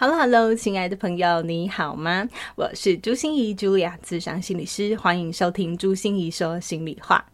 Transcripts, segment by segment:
Hello，Hello，hello, 亲爱的朋友，你好吗？我是朱心怡，Julia，咨商心理师，欢迎收听朱心怡说心里话。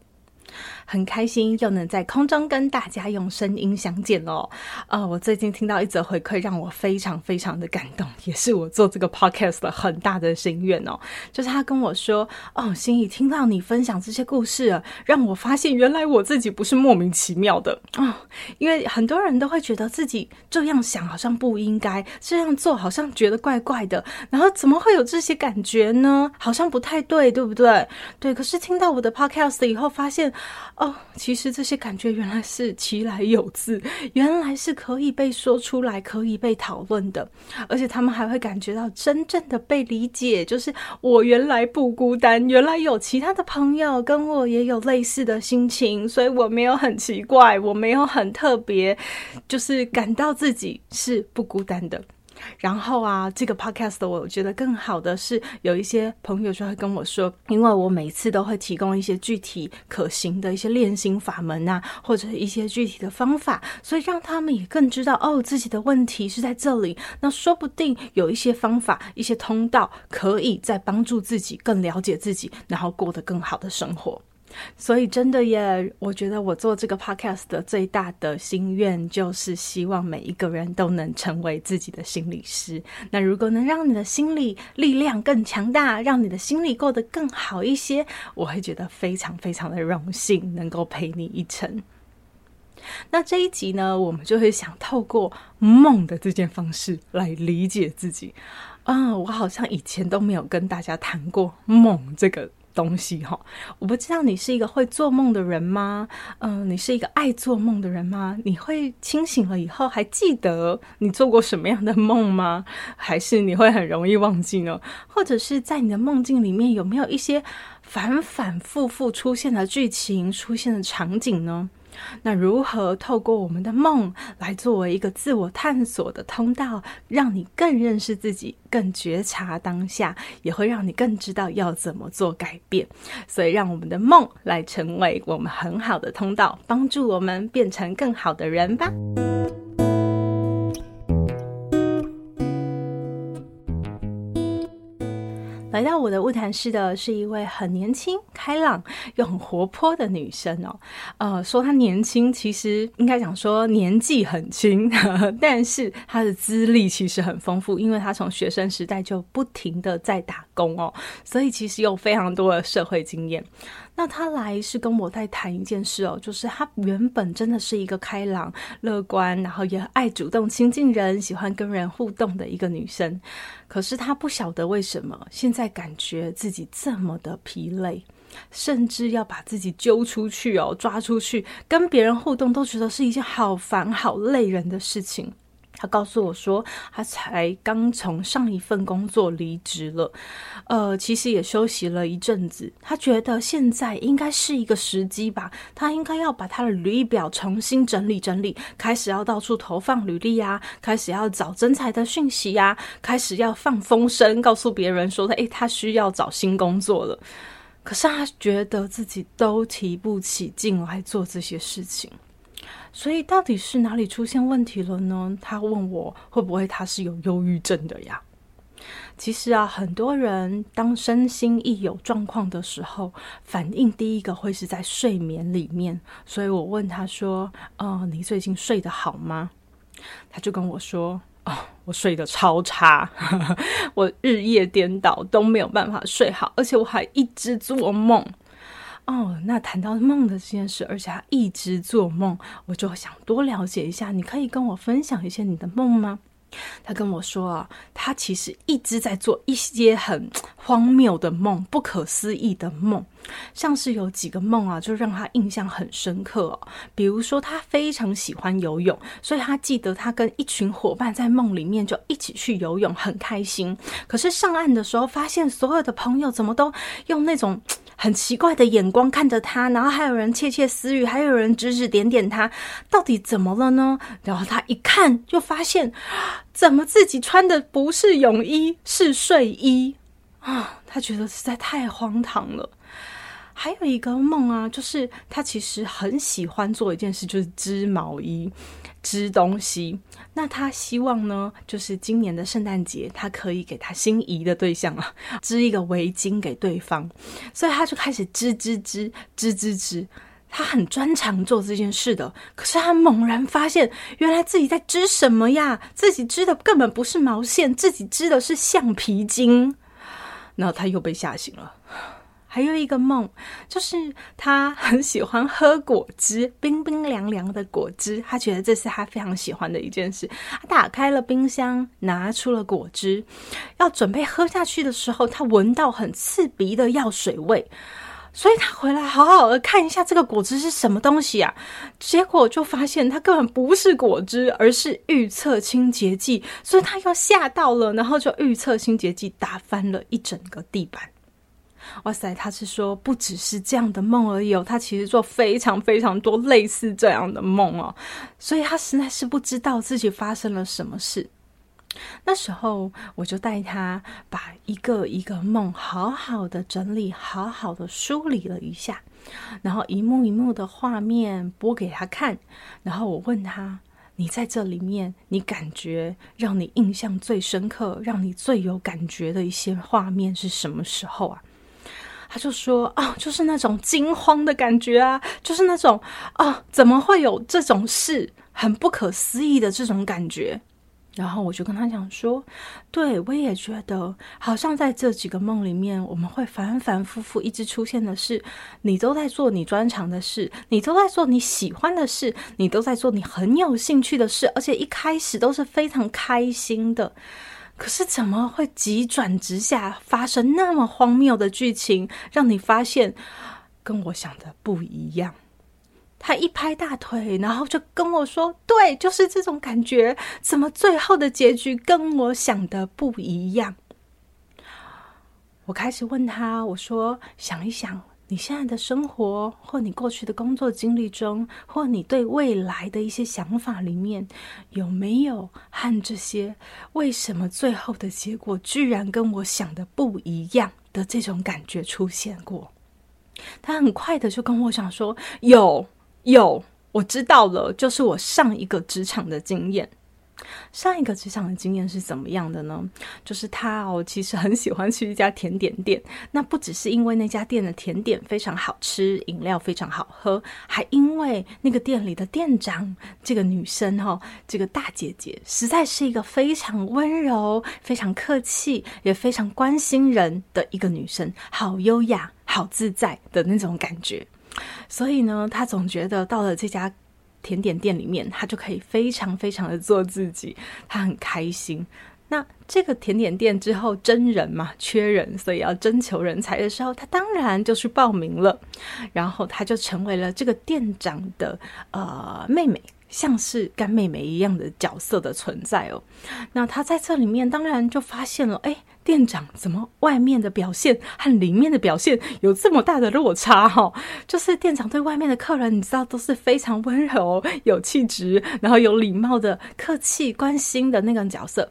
很开心又能在空中跟大家用声音相见哦。呃，我最近听到一则回馈，让我非常非常的感动，也是我做这个 podcast 的很大的心愿哦。就是他跟我说：“哦，心仪，听到你分享这些故事，让我发现原来我自己不是莫名其妙的哦。因为很多人都会觉得自己这样想好像不应该，这样做好像觉得怪怪的，然后怎么会有这些感觉呢？好像不太对，对不对？对。可是听到我的 podcast 以后，发现。哦，其实这些感觉原来是其来有自，原来是可以被说出来、可以被讨论的，而且他们还会感觉到真正的被理解，就是我原来不孤单，原来有其他的朋友跟我也有类似的心情，所以我没有很奇怪，我没有很特别，就是感到自己是不孤单的。然后啊，这个 podcast 我觉得更好的是，有一些朋友就会跟我说，因为我每次都会提供一些具体可行的一些练心法门啊，或者一些具体的方法，所以让他们也更知道哦，自己的问题是在这里。那说不定有一些方法、一些通道，可以再帮助自己更了解自己，然后过得更好的生活。所以，真的耶，我觉得我做这个 podcast 的最大的心愿，就是希望每一个人都能成为自己的心理师。那如果能让你的心理力量更强大，让你的心理过得更好一些，我会觉得非常非常的荣幸，能够陪你一程。那这一集呢，我们就会想透过梦的这件方式来理解自己。啊，我好像以前都没有跟大家谈过梦这个。东西哈，我不知道你是一个会做梦的人吗？嗯、你是一个爱做梦的人吗？你会清醒了以后还记得你做过什么样的梦吗？还是你会很容易忘记呢？或者是在你的梦境里面有没有一些反反复复出现的剧情、出现的场景呢？那如何透过我们的梦来作为一个自我探索的通道，让你更认识自己，更觉察当下，也会让你更知道要怎么做改变。所以，让我们的梦来成为我们很好的通道，帮助我们变成更好的人吧。来到我的物谈室的是一位很年轻、开朗又很活泼的女生哦。呃，说她年轻，其实应该讲说年纪很轻，但是她的资历其实很丰富，因为她从学生时代就不停的在打工哦，所以其实有非常多的社会经验。那他来是跟我在谈一件事哦，就是他原本真的是一个开朗、乐观，然后也爱主动亲近人、喜欢跟人互动的一个女生。可是他不晓得为什么现在感觉自己这么的疲累，甚至要把自己揪出去哦，抓出去跟别人互动，都觉得是一件好烦、好累人的事情。他告诉我说，他才刚从上一份工作离职了，呃，其实也休息了一阵子。他觉得现在应该是一个时机吧，他应该要把他的履历表重新整理整理，开始要到处投放履历呀，开始要找征才的讯息呀，开始要放风声，告诉别人说他诶，他需要找新工作了。可是他觉得自己都提不起劲来做这些事情。所以到底是哪里出现问题了呢？他问我会不会他是有忧郁症的呀？其实啊，很多人当身心一有状况的时候，反应第一个会是在睡眠里面。所以我问他说：“哦，你最近睡得好吗？”他就跟我说：“哦，我睡得超差，我日夜颠倒都没有办法睡好，而且我还一直做梦。”哦，那谈到梦的这件事，而且他一直做梦，我就想多了解一下。你可以跟我分享一些你的梦吗？他跟我说啊，他其实一直在做一些很 荒谬的梦、不可思议的梦。像是有几个梦啊，就让他印象很深刻哦。比如说，他非常喜欢游泳，所以他记得他跟一群伙伴在梦里面就一起去游泳，很开心。可是上岸的时候，发现所有的朋友怎么都用那种很奇怪的眼光看着他，然后还有人窃窃私语，还有人指指点点他，到底怎么了呢？然后他一看，就发现怎么自己穿的不是泳衣，是睡衣啊！他觉得实在太荒唐了。还有一个梦啊，就是他其实很喜欢做一件事，就是织毛衣、织东西。那他希望呢，就是今年的圣诞节，他可以给他心仪的对象啊，织一个围巾给对方。所以他就开始织织织织织织，他很专长做这件事的。可是他猛然发现，原来自己在织什么呀？自己织的根本不是毛线，自己织的是橡皮筋。然后他又被吓醒了。还有一个梦，就是他很喜欢喝果汁，冰冰凉凉的果汁，他觉得这是他非常喜欢的一件事。他打开了冰箱，拿出了果汁，要准备喝下去的时候，他闻到很刺鼻的药水味，所以他回来好好的看一下这个果汁是什么东西啊？结果就发现它根本不是果汁，而是预测清洁剂，所以他又吓到了，然后就预测清洁剂打翻了一整个地板。哇塞，他是说不只是这样的梦而已哦，他其实做非常非常多类似这样的梦哦，所以他实在是不知道自己发生了什么事。那时候我就带他把一个一个梦好好的整理，好好的梳理了一下，然后一幕一幕的画面播给他看，然后我问他：“你在这里面，你感觉让你印象最深刻、让你最有感觉的一些画面是什么时候啊？”他就说：“啊，就是那种惊慌的感觉啊，就是那种啊，怎么会有这种事？很不可思议的这种感觉。”然后我就跟他讲说：“对，我也觉得，好像在这几个梦里面，我们会反反复复一直出现的是，你都在做你专长的事，你都在做你喜欢的事，你都在做你很有兴趣的事，而且一开始都是非常开心的。”可是怎么会急转直下，发生那么荒谬的剧情，让你发现跟我想的不一样？他一拍大腿，然后就跟我说：“对，就是这种感觉。怎么最后的结局跟我想的不一样？”我开始问他，我说：“想一想。”你现在的生活，或你过去的工作经历中，或你对未来的一些想法里面，有没有和这些为什么最后的结果居然跟我想的不一样的这种感觉出现过？他很快的就跟我讲说：“有，有，我知道了，就是我上一个职场的经验。”上一个职场的经验是怎么样的呢？就是他哦，其实很喜欢去一家甜点店。那不只是因为那家店的甜点非常好吃，饮料非常好喝，还因为那个店里的店长这个女生哈，这个大姐姐实在是一个非常温柔、非常客气，也非常关心人的一个女生，好优雅、好自在的那种感觉。所以呢，他总觉得到了这家。甜点店里面，他就可以非常非常的做自己，他很开心。那这个甜点店之后真人嘛，缺人，所以要征求人才的时候，他当然就去报名了。然后他就成为了这个店长的呃妹妹。像是干妹妹一样的角色的存在哦，那他在这里面当然就发现了，哎，店长怎么外面的表现和里面的表现有这么大的落差 哈？就是店长对外面的客人，你知道都是非常温柔、有气质，然后有礼貌的、客气、关心的那个角色。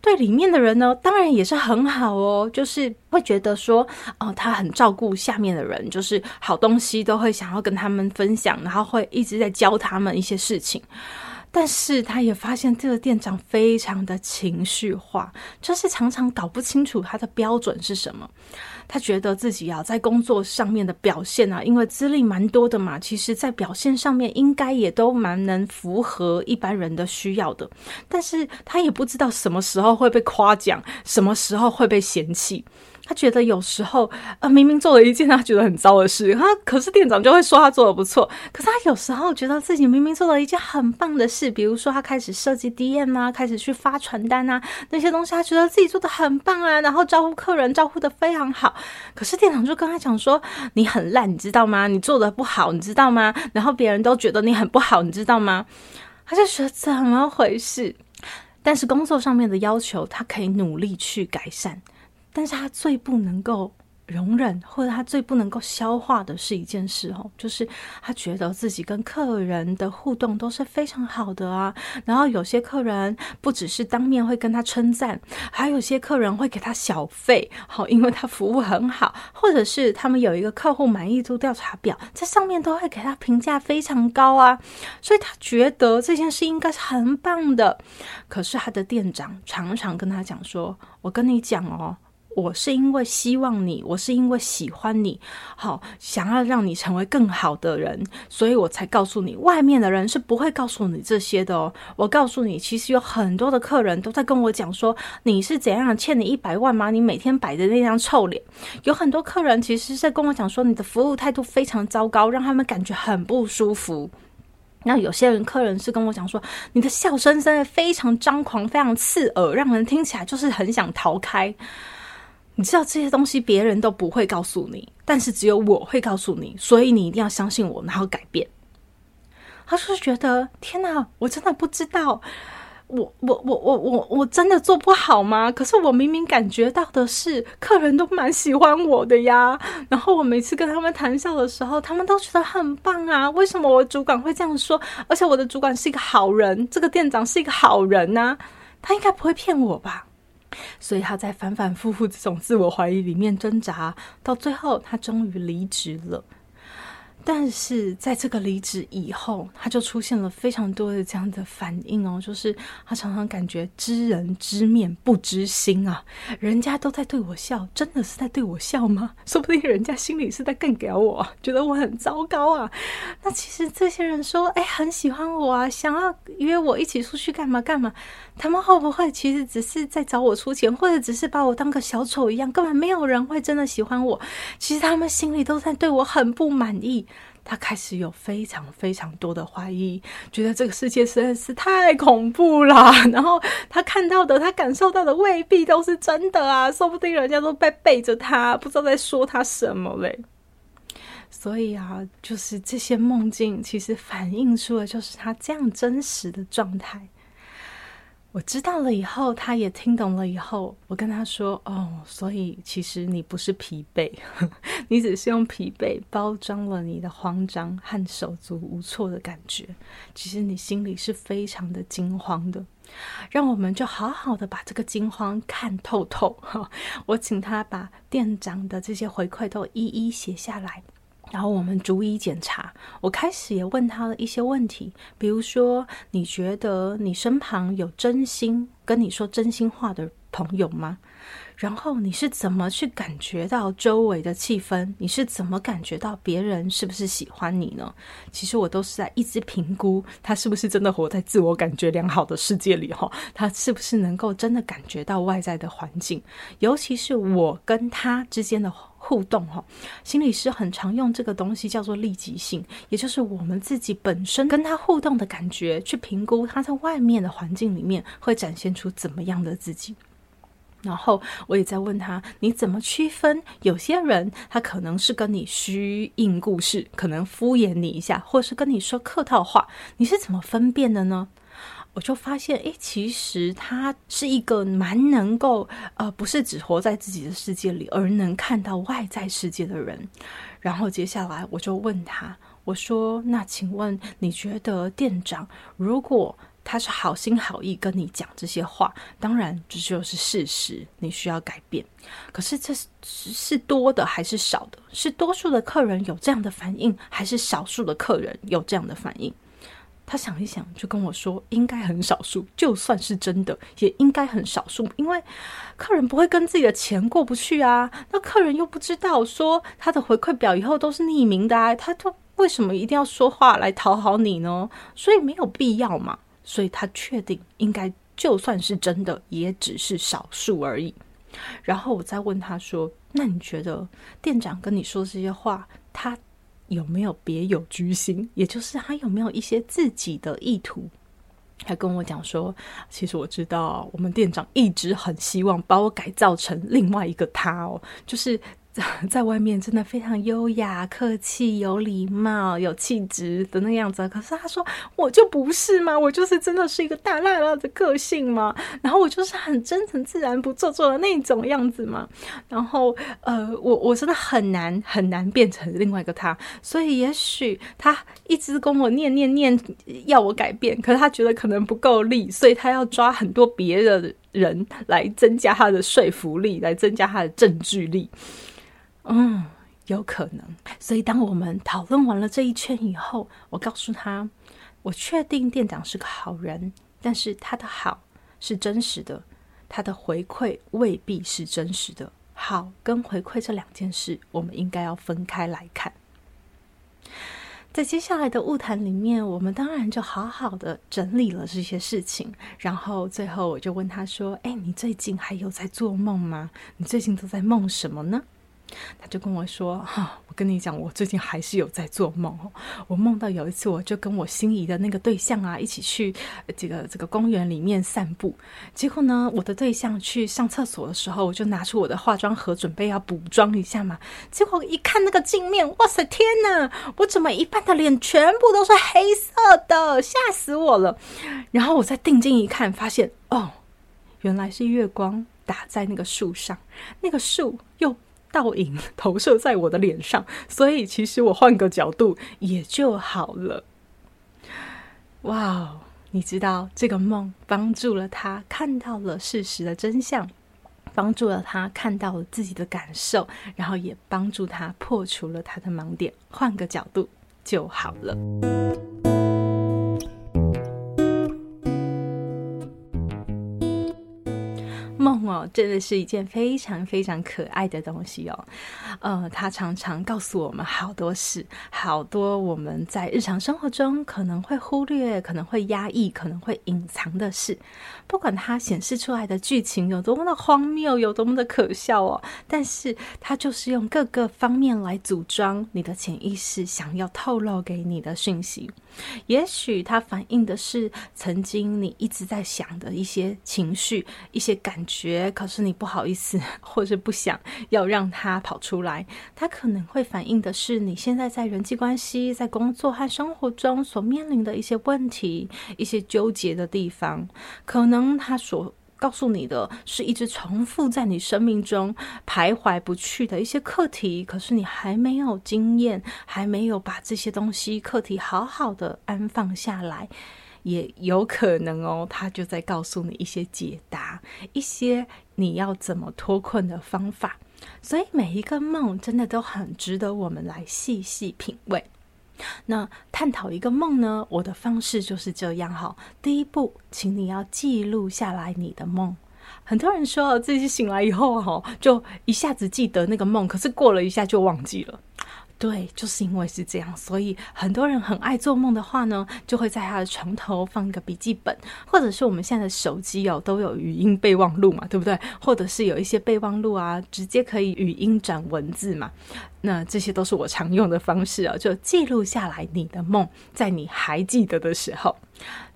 对里面的人呢，当然也是很好哦，就是会觉得说，哦，他很照顾下面的人，就是好东西都会想要跟他们分享，然后会一直在教他们一些事情。但是他也发现这个店长非常的情绪化，就是常常搞不清楚他的标准是什么。他觉得自己啊，在工作上面的表现啊，因为资历蛮多的嘛，其实在表现上面应该也都蛮能符合一般人的需要的。但是他也不知道什么时候会被夸奖，什么时候会被嫌弃。他觉得有时候，呃，明明做了一件他觉得很糟的事，他可是店长就会说他做的不错。可是他有时候觉得自己明明做了一件很棒的事，比如说他开始设计 DM 啊，开始去发传单啊，那些东西他觉得自己做的很棒啊，然后招呼客人招呼的非常好。可是店长就跟他讲说：“你很烂，你知道吗？你做的不好，你知道吗？”然后别人都觉得你很不好，你知道吗？他就觉得怎么回事？但是工作上面的要求，他可以努力去改善。但是他最不能够容忍，或者他最不能够消化的是一件事哦，就是他觉得自己跟客人的互动都是非常好的啊。然后有些客人不只是当面会跟他称赞，还有些客人会给他小费，好，因为他服务很好，或者是他们有一个客户满意度调查表，在上面都会给他评价非常高啊。所以他觉得这件事应该是很棒的。可是他的店长常常跟他讲说：“我跟你讲哦。”我是因为希望你，我是因为喜欢你，好想要让你成为更好的人，所以我才告诉你。外面的人是不会告诉你这些的哦。我告诉你，其实有很多的客人都在跟我讲说，你是怎样欠你一百万吗？你每天摆着那张臭脸。有很多客人其实是在跟我讲说，你的服务态度非常糟糕，让他们感觉很不舒服。那有些人客人是跟我讲说，你的笑声真的非常张狂，非常刺耳，让人听起来就是很想逃开。你知道这些东西别人都不会告诉你，但是只有我会告诉你，所以你一定要相信我，然后改变。他就是觉得天哪，我真的不知道，我我我我我我真的做不好吗？可是我明明感觉到的是，客人都蛮喜欢我的呀。然后我每次跟他们谈笑的时候，他们都觉得很棒啊。为什么我主管会这样说？而且我的主管是一个好人，这个店长是一个好人呐，他应该不会骗我吧？所以他在反反复复这种自我怀疑里面挣扎，到最后他终于离职了。但是在这个离职以后，他就出现了非常多的这样的反应哦，就是他常常感觉知人知面不知心啊，人家都在对我笑，真的是在对我笑吗？说不定人家心里是在更给我，觉得我很糟糕啊。那其实这些人说，哎，很喜欢我啊，想要约我一起出去干嘛干嘛，他们会不会其实只是在找我出钱，或者只是把我当个小丑一样，根本没有人会真的喜欢我。其实他们心里都在对我很不满意。他开始有非常非常多的怀疑，觉得这个世界实在是太恐怖了。然后他看到的、他感受到的未必都是真的啊，说不定人家都在背着他，不知道在说他什么嘞。所以啊，就是这些梦境，其实反映出的就是他这样真实的状态。我知道了以后，他也听懂了以后，我跟他说：“哦，所以其实你不是疲惫，你只是用疲惫包装了你的慌张和手足无措的感觉。其实你心里是非常的惊慌的。让我们就好好的把这个惊慌看透透。我请他把店长的这些回馈都一一写下来。”然后我们逐一检查。我开始也问他了一些问题，比如说，你觉得你身旁有真心跟你说真心话的朋友吗？然后你是怎么去感觉到周围的气氛？你是怎么感觉到别人是不是喜欢你呢？其实我都是在一直评估他是不是真的活在自我感觉良好的世界里哈，他是不是能够真的感觉到外在的环境，尤其是我跟他之间的。互动哈，心理师很常用这个东西叫做立即性，也就是我们自己本身跟他互动的感觉，去评估他在外面的环境里面会展现出怎么样的自己。然后我也在问他，你怎么区分有些人他可能是跟你虚应故事，可能敷衍你一下，或是跟你说客套话，你是怎么分辨的呢？我就发现，诶，其实他是一个蛮能够，呃，不是只活在自己的世界里，而能看到外在世界的人。然后接下来我就问他，我说：“那请问你觉得店长，如果他是好心好意跟你讲这些话，当然这就是事实，你需要改变。可是这是多的还是少的？是多数的客人有这样的反应，还是少数的客人有这样的反应？”他想一想，就跟我说：“应该很少数，就算是真的，也应该很少数，因为客人不会跟自己的钱过不去啊。那客人又不知道说他的回馈表以后都是匿名的啊，他就为什么一定要说话来讨好你呢？所以没有必要嘛。所以他确定，应该就算是真的，也只是少数而已。然后我再问他说：“那你觉得店长跟你说这些话，他有没有别有居心？也就是他有没有一些自己的意图？”他跟我讲说：“其实我知道，我们店长一直很希望把我改造成另外一个他哦，就是。” 在外面真的非常优雅、客气、有礼貌、有气质的那样子。可是他说我就不是嘛，我就是真的是一个大辣辣的个性嘛。然后我就是很真诚、自然、不做作的那种样子嘛。然后呃，我我真的很难很难变成另外一个他。所以也许他一直跟我念念念要我改变，可是他觉得可能不够力，所以他要抓很多别的人来增加他的说服力，来增加他的证据力。嗯，有可能。所以当我们讨论完了这一圈以后，我告诉他，我确定店长是个好人，但是他的好是真实的，他的回馈未必是真实的。好跟回馈这两件事，我们应该要分开来看。在接下来的物谈里面，我们当然就好好的整理了这些事情，然后最后我就问他说：“哎，你最近还有在做梦吗？你最近都在梦什么呢？”他就跟我说：“哈，我跟你讲，我最近还是有在做梦。我梦到有一次，我就跟我心仪的那个对象啊，一起去这个这个公园里面散步。结果呢，我的对象去上厕所的时候，我就拿出我的化妆盒，准备要补妆一下嘛。结果一看那个镜面，哇塞，天哪！我怎么一半的脸全部都是黑色的，吓死我了！然后我再定睛一看，发现哦，原来是月光打在那个树上，那个树又……倒影投射在我的脸上，所以其实我换个角度也就好了。哇哦，你知道这个梦帮助了他看到了事实的真相，帮助了他看到了自己的感受，然后也帮助他破除了他的盲点。换个角度就好了。哦，真的是一件非常非常可爱的东西哦。呃，它常常告诉我们好多事，好多我们在日常生活中可能会忽略、可能会压抑、可能会隐藏的事。不管它显示出来的剧情有多么的荒谬，有多么的可笑哦，但是它就是用各个方面来组装你的潜意识想要透露给你的讯息。也许它反映的是曾经你一直在想的一些情绪、一些感觉，可是你不好意思或者不想要让它跑出来。它可能会反映的是你现在在人际关系、在工作和生活中所面临的一些问题、一些纠结的地方。可能它所告诉你的是一直重复在你生命中徘徊不去的一些课题，可是你还没有经验，还没有把这些东西课题好好的安放下来，也有可能哦，他就在告诉你一些解答，一些你要怎么脱困的方法。所以每一个梦真的都很值得我们来细细品味。那探讨一个梦呢？我的方式就是这样哈。第一步，请你要记录下来你的梦。很多人说自己醒来以后哈，就一下子记得那个梦，可是过了一下就忘记了。对，就是因为是这样，所以很多人很爱做梦的话呢，就会在他的床头放一个笔记本，或者是我们现在的手机哦，都有语音备忘录嘛，对不对？或者是有一些备忘录啊，直接可以语音转文字嘛。那这些都是我常用的方式啊，就记录下来你的梦，在你还记得的时候。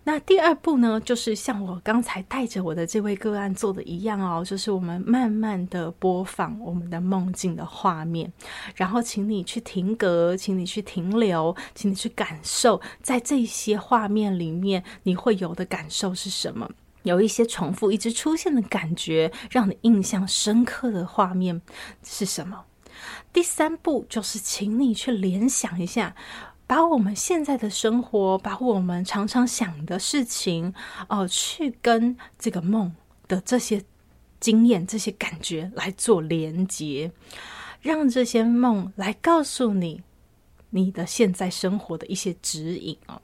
那第二步呢，就是像我刚才带着我的这位个案做的一样哦，就是我们慢慢的播放我们的梦境的画面，然后请你去停格，请你去停留，请你去感受，在这些画面里面你会有的感受是什么？有一些重复一直出现的感觉，让你印象深刻的画面是什么？第三步就是请你去联想一下。把我们现在的生活，把我们常常想的事情，哦、去跟这个梦的这些经验、这些感觉来做连接，让这些梦来告诉你你的现在生活的一些指引哦。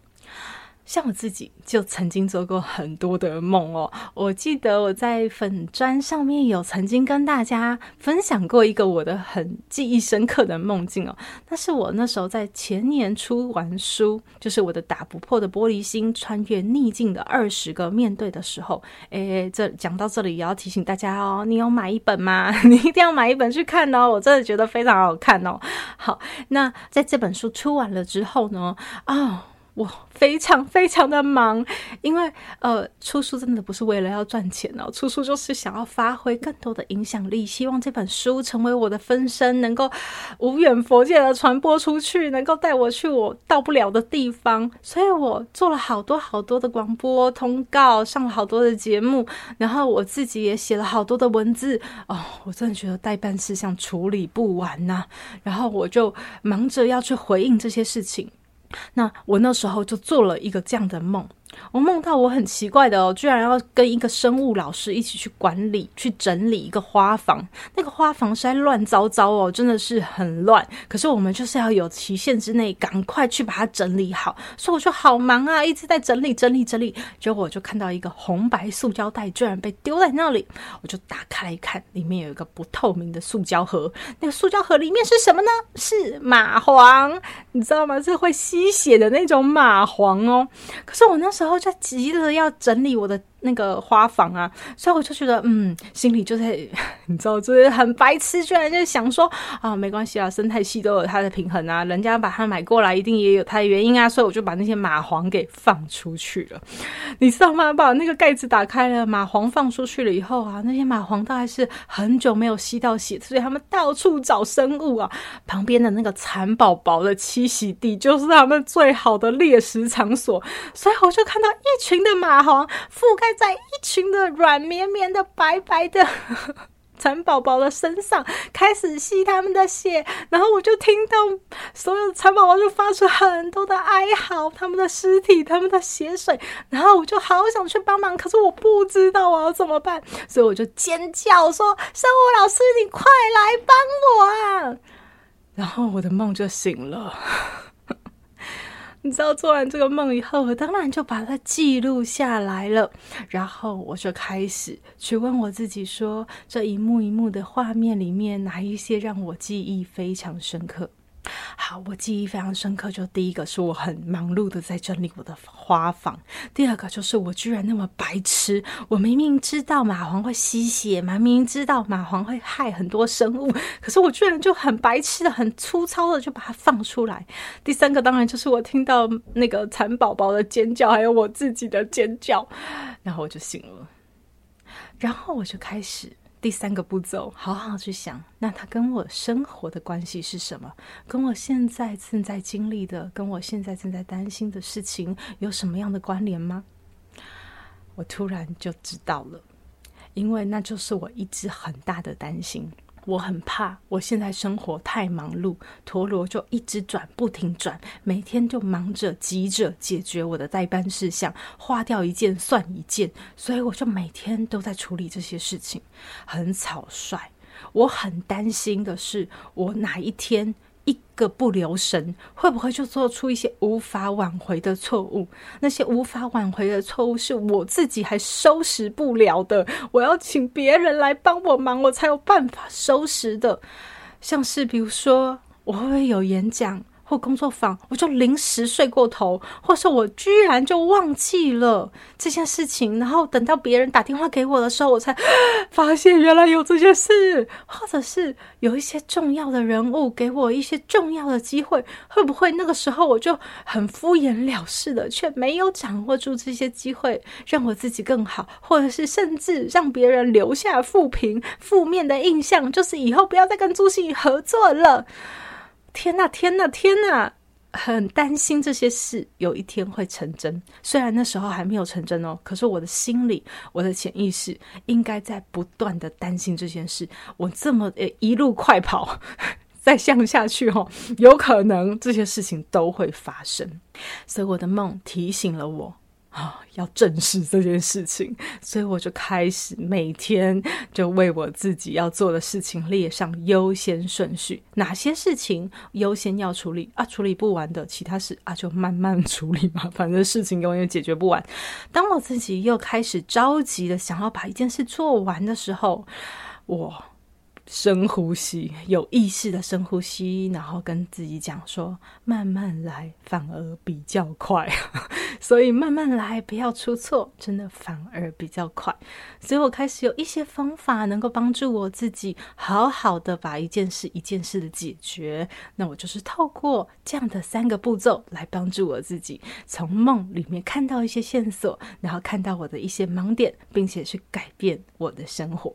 像我自己就曾经做过很多的梦哦，我记得我在粉砖上面有曾经跟大家分享过一个我的很记忆深刻的梦境哦，那是我那时候在前年出完书，就是我的打不破的玻璃心，穿越逆境的二十个面对的时候，诶，这讲到这里也要提醒大家哦，你有买一本吗？你一定要买一本去看哦，我真的觉得非常好看哦。好，那在这本书出完了之后呢，哦。我非常非常的忙，因为呃，出书真的不是为了要赚钱哦，出书就是想要发挥更多的影响力，希望这本书成为我的分身，能够无远佛界的传播出去，能够带我去我到不了的地方。所以我做了好多好多的广播通告，上了好多的节目，然后我自己也写了好多的文字哦，我真的觉得待办事项处理不完呐，然后我就忙着要去回应这些事情。那我那时候就做了一个这样的梦。我梦到我很奇怪的哦，居然要跟一个生物老师一起去管理、去整理一个花房。那个花房实在乱糟糟哦，真的是很乱。可是我们就是要有期限之内赶快去把它整理好，所以我就好忙啊，一直在整理、整理、整理。结果我就看到一个红白塑胶袋居然被丢在那里，我就打开来一看，里面有一个不透明的塑胶盒。那个塑胶盒里面是什么呢？是蚂蟥，你知道吗？是会吸血的那种蚂蟥哦。可是我那时候。我在急着要整理我的。那个花房啊，所以我就觉得，嗯，心里就在，你知道，就是很白痴，居然就想说啊，没关系啊，生态系都有它的平衡啊，人家把它买过来，一定也有它的原因啊，所以我就把那些蚂蟥给放出去了。你知道吗？把那个盖子打开了，蚂蟥放出去了以后啊，那些蚂蟥大概是很久没有吸到血，所以他们到处找生物啊。旁边的那个蚕宝宝的栖息地，就是他们最好的猎食场所，所以我就看到一群的蚂蟥覆盖。在一群的软绵绵的白白的 蚕宝宝的身上开始吸他们的血，然后我就听到所有的蚕宝宝就发出很多的哀嚎，他们的尸体、他们的血水，然后我就好想去帮忙，可是我不知道我要怎么办，所以我就尖叫说：“生物老师，你快来帮我啊！”然后我的梦就醒了。你知道做完这个梦以后，我当然就把它记录下来了。然后我就开始去问我自己说：这一幕一幕的画面里面，哪一些让我记忆非常深刻？好，我记忆非常深刻。就第一个是我很忙碌的在整理我的花房，第二个就是我居然那么白痴，我明明知道蚂蟥会吸血嘛，明明知道蚂蟥会害很多生物，可是我居然就很白痴的、很粗糙的就把它放出来。第三个当然就是我听到那个蚕宝宝的尖叫，还有我自己的尖叫，然后我就醒了，然后我就开始。第三个步骤，好好去想，那它跟我生活的关系是什么？跟我现在正在经历的，跟我现在正在担心的事情有什么样的关联吗？我突然就知道了，因为那就是我一直很大的担心。我很怕，我现在生活太忙碌，陀螺就一直转，不停转，每天就忙着急着解决我的待办事项，花掉一件算一件，所以我就每天都在处理这些事情，很草率。我很担心的是，我哪一天。一个不留神，会不会就做出一些无法挽回的错误？那些无法挽回的错误是我自己还收拾不了的，我要请别人来帮我忙，我才有办法收拾的。像是比如说，我会不会有演讲？或工作坊，我就临时睡过头，或是我居然就忘记了这件事情，然后等到别人打电话给我的时候，我才发现原来有这件事，或者是有一些重要的人物给我一些重要的机会，会不会那个时候我就很敷衍了事的，却没有掌握住这些机会，让我自己更好，或者是甚至让别人留下负评、负面的印象，就是以后不要再跟朱芯仪合作了。天呐，天呐，天呐！很担心这些事有一天会成真。虽然那时候还没有成真哦，可是我的心里，我的潜意识应该在不断的担心这件事。我这么呃一路快跑，再向下去哦，有可能这些事情都会发生。所以我的梦提醒了我，啊，要正视这件事情，所以我就开始每天就为我自己要做的事情列上优先顺序，哪些事情优先要处理啊？处理不完的其他事啊，就慢慢处理嘛，反正事情永远解决不完。当我自己又开始着急的想要把一件事做完的时候，我。深呼吸，有意识的深呼吸，然后跟自己讲说：“慢慢来，反而比较快。”所以慢慢来，不要出错，真的反而比较快。所以我开始有一些方法，能够帮助我自己好好的把一件事一件事的解决。那我就是透过这样的三个步骤来帮助我自己，从梦里面看到一些线索，然后看到我的一些盲点，并且去改变我的生活。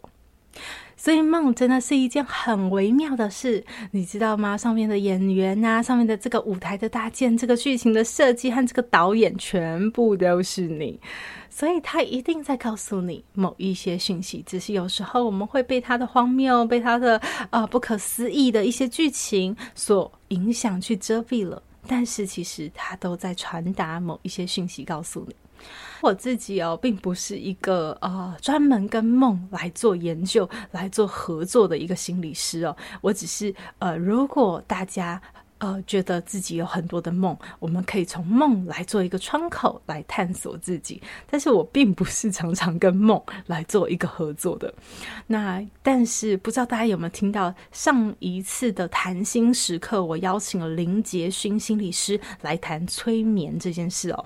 所以梦真的是一件很微妙的事，你知道吗？上面的演员啊，上面的这个舞台的搭建，这个剧情的设计和这个导演，全部都是你。所以他一定在告诉你某一些讯息，只是有时候我们会被他的荒谬、被他的呃不可思议的一些剧情所影响去遮蔽了。但是其实他都在传达某一些讯息，告诉你。我自己哦，并不是一个呃专门跟梦来做研究、来做合作的一个心理师哦，我只是呃，如果大家。呃，觉得自己有很多的梦，我们可以从梦来做一个窗口来探索自己。但是我并不是常常跟梦来做一个合作的。那但是不知道大家有没有听到上一次的谈心时刻，我邀请了林杰勋心理师来谈催眠这件事哦。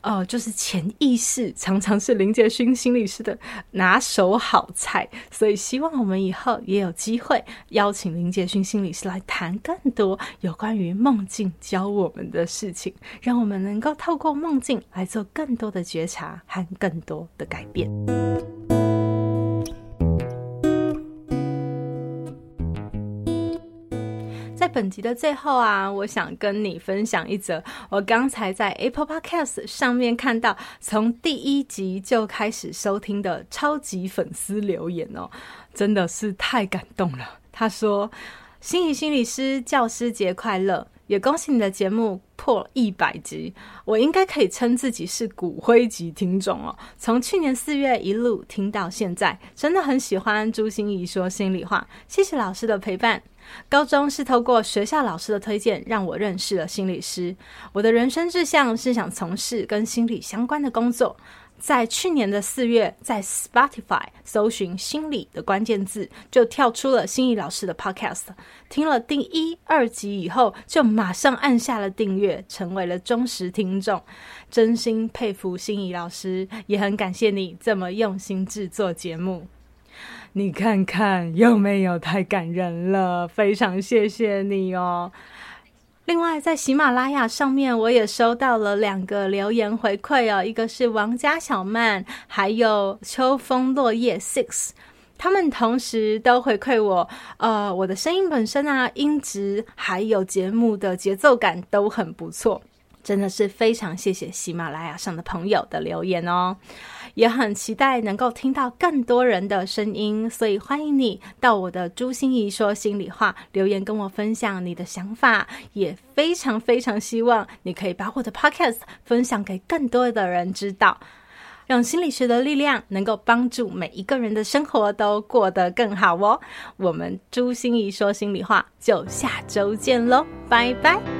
呃，就是潜意识常常是林杰勋心理师的拿手好菜，所以希望我们以后也有机会邀请林杰勋心理师来谈更多有关。关于梦境教我们的事情，让我们能够透过梦境来做更多的觉察和更多的改变。在本集的最后啊，我想跟你分享一则我刚才在 Apple Podcast 上面看到，从第一集就开始收听的超级粉丝留言哦，真的是太感动了。他说。心怡心理师教师节快乐！也恭喜你的节目破一百集，我应该可以称自己是骨灰级听众哦。从去年四月一路听到现在，真的很喜欢朱心怡说心里话。谢谢老师的陪伴。高中是透过学校老师的推荐，让我认识了心理师。我的人生志向是想从事跟心理相关的工作。在去年的四月，在 Spotify 搜寻“心理”的关键字，就跳出了心怡老师的 Podcast。听了第一、二集以后，就马上按下了订阅，成为了忠实听众。真心佩服心怡老师，也很感谢你这么用心制作节目。你看看有没有太感人了？非常谢谢你哦。另外，在喜马拉雅上面，我也收到了两个留言回馈哦，一个是王家小曼，还有秋风落叶 Six，他们同时都回馈我，呃，我的声音本身啊，音质还有节目的节奏感都很不错，真的是非常谢谢喜马拉雅上的朋友的留言哦。也很期待能够听到更多人的声音，所以欢迎你到我的朱心怡说心里话留言跟我分享你的想法，也非常非常希望你可以把我的 podcast 分享给更多的人知道，让心理学的力量能够帮助每一个人的生活都过得更好哦。我们朱心怡说心里话就下周见喽，拜拜。